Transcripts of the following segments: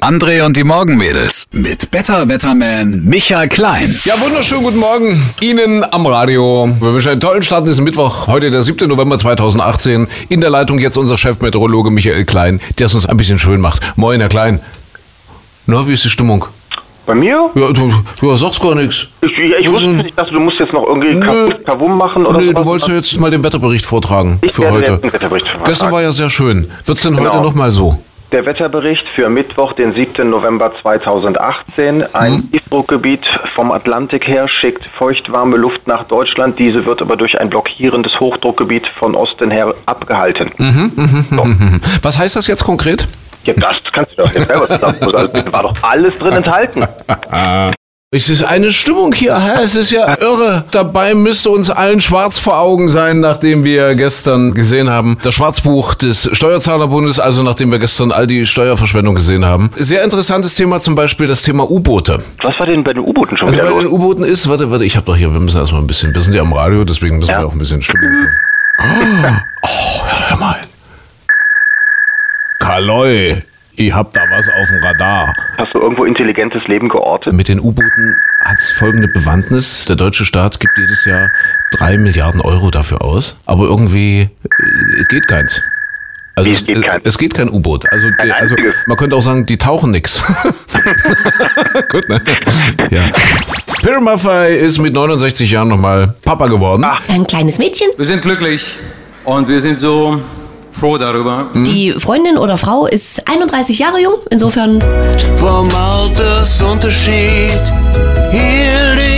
André und die Morgenmädels mit Better Wetterman Michael Klein. Ja, wunderschönen guten Morgen Ihnen am Radio. Wir wünschen einen tollen Start diesen Mittwoch, heute der 7. November 2018. In der Leitung jetzt unser Chefmeteorologe Michael Klein, der es uns ein bisschen schön macht. Moin, Herr Klein. Na, wie ist die Stimmung? Bei mir? Ja, du, du sagst gar nichts. Ich, ich, ich wusste nicht, dass du musst jetzt noch irgendwie Nö. Kavum- machen oder Nee, sowas. du wolltest ja jetzt mal den Wetterbericht vortragen Ich für werde heute. Gestern war ja sehr schön. Wird's denn heute Genau. nochmal so? Der Wetterbericht für Mittwoch, den 7. November 2018. Ein Mhm. Tiefdruckgebiet vom Atlantik her schickt feuchtwarme Luft nach Deutschland. Diese wird aber durch ein blockierendes Hochdruckgebiet von Osten her abgehalten. Mhm. So. Was heißt das jetzt konkret? Ja, das kannst du doch jetzt selber sagen. Also, da war doch alles drin enthalten. Es ist eine Stimmung hier, hä? es ist ja irre. Dabei müsste uns allen schwarz vor Augen sein, nachdem wir gestern gesehen haben, das Schwarzbuch des Steuerzahlerbundes, also nachdem wir gestern all die Steuerverschwendung gesehen haben. Sehr interessantes Thema zum Beispiel das Thema U-Boote. Was war denn bei den U-Booten schon Also wieder bei den los? U-Booten ist, warte, warte, ich habe doch hier, wir müssen erstmal ein bisschen, wir sind ja am Radio, deswegen müssen Ja. wir auch ein bisschen Stimmung führen. Oh, hör mal. Kaloi, ich hab da was auf dem Radar. Hast du irgendwo intelligentes Leben geortet? Mit den U-Booten hat es folgende Bewandtnis. Der deutsche Staat gibt jedes Jahr drei Milliarden Euro dafür aus, aber irgendwie äh, geht keins. Also Wie, es, geht äh, keins? es geht kein U-Boot. Also, Kein also man könnte auch sagen, die tauchen nix. Gut, ne? Ja. Peter Maffei ist mit 69 Jahren nochmal Papa geworden. Ein kleines Mädchen. Wir sind glücklich und wir sind so froh darüber. Die Freundin oder Frau ist 31 Jahre jung. Insofern Vom Altersunterschied hielt ich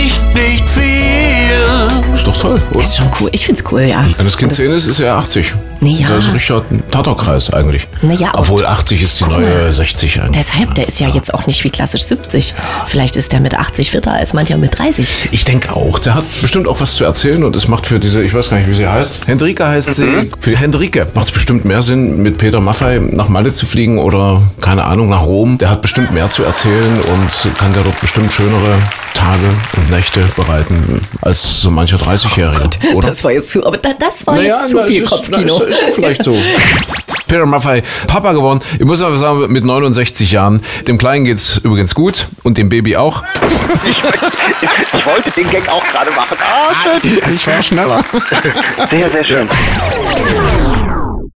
toll, oder? ist schon cool. Ich find's cool, ja. Wenn das Kind Und 10 ist, ist er 80. Nee, ja. Da ist Richard ein Taterkreis eigentlich. Na ja, auch- Obwohl 80 ist die Guck neue mal. 60 eigentlich. Deshalb, der ist ja jetzt auch nicht wie klassisch 70. Vielleicht ist der mit 80 fitter als mancher mit 30. Ich denke auch. Der hat bestimmt auch was zu erzählen und es macht für diese, ich weiß gar nicht, wie sie heißt. Hendrike heißt sie. Für Hendrike macht es bestimmt mehr Sinn, mit Peter Maffei nach Malle zu fliegen oder, keine Ahnung, nach Rom. Der hat bestimmt mehr zu erzählen und kann der dort bestimmt schönere Tage und Nächte bereiten als so mancher 30-Jährige. oder? Das war jetzt zu, aber da, das war Naja, jetzt zu viel ist, Kopfkino. Ist, ist vielleicht so. Peter Maffei, Papa geworden. Ich muss aber sagen, mit 69 Jahren. Dem Kleinen geht's übrigens gut und dem Baby auch. Ich wollte den Gag auch gerade machen. Ah, schön. Ich war schneller. Sehr, sehr schön.